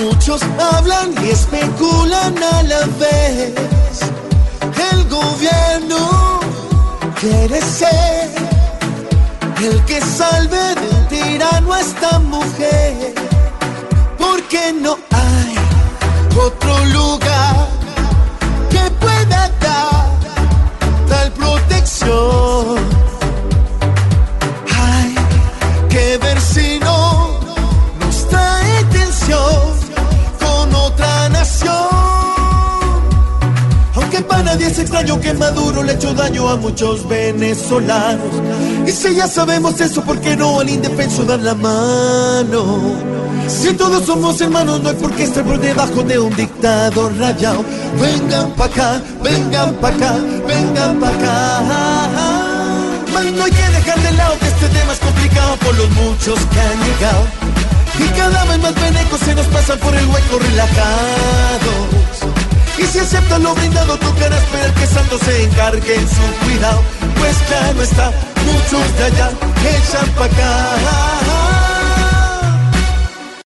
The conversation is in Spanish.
Muchos hablan y especulan a la vez. El gobierno quiere ser el que salve del tirano a esta mujer. Porque no hay otro lugar nadie es extraño que Maduro le echó daño a muchos venezolanos. Y si ya sabemos eso, ¿por qué no al indefenso dar la mano? Si todos somos hermanos, no hay por qué estar por debajo de un dictador rayado. Vengan pa' acá, vengan pa' acá, vengan pa' acá. Mas no hay que dejar de lado que este tema es complicado por los muchos que han llegado. Y cada vez más venecos si aceptan lo brindado, tocará esperar que Santo se encargue en su cuidado. Pues claro está, muchos de allá echan pa' acá.